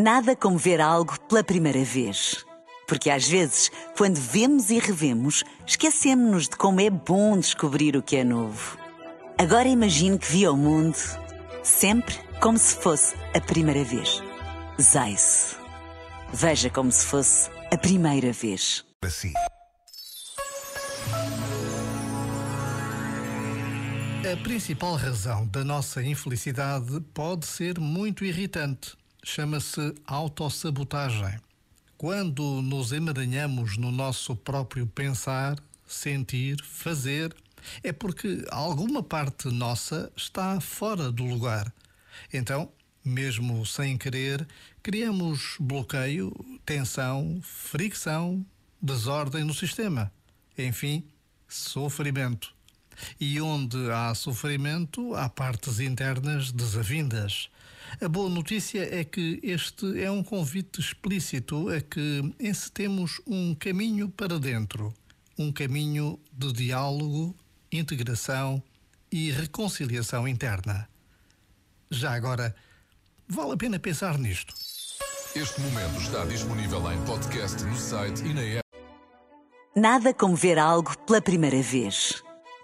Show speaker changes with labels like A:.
A: Nada como ver algo pela primeira vez. Porque às vezes, quando vemos e revemos, esquecemos-nos de como é bom descobrir o que é novo. Agora imagine que viu o mundo sempre como se fosse a primeira vez. Zais. Veja como se fosse a primeira vez.
B: para si.
C: A principal razão da nossa infelicidade pode ser muito irritante. Chama-se autossabotagem. Quando nos emaranhamos no nosso próprio pensar, sentir, fazer, é porque alguma parte nossa está fora do lugar. Então, mesmo sem querer, criamos bloqueio, tensão, fricção, desordem no sistema. Enfim, sofrimento. E onde há sofrimento, há partes internas desavindas. A boa notícia é que este é um convite explícito a que encetemos um caminho para dentro, um caminho de diálogo, integração e reconciliação interna. Já agora, vale a pena pensar nisto.
B: Este momento está disponível em podcast no site e na app.
A: Nada como ver algo pela primeira vez.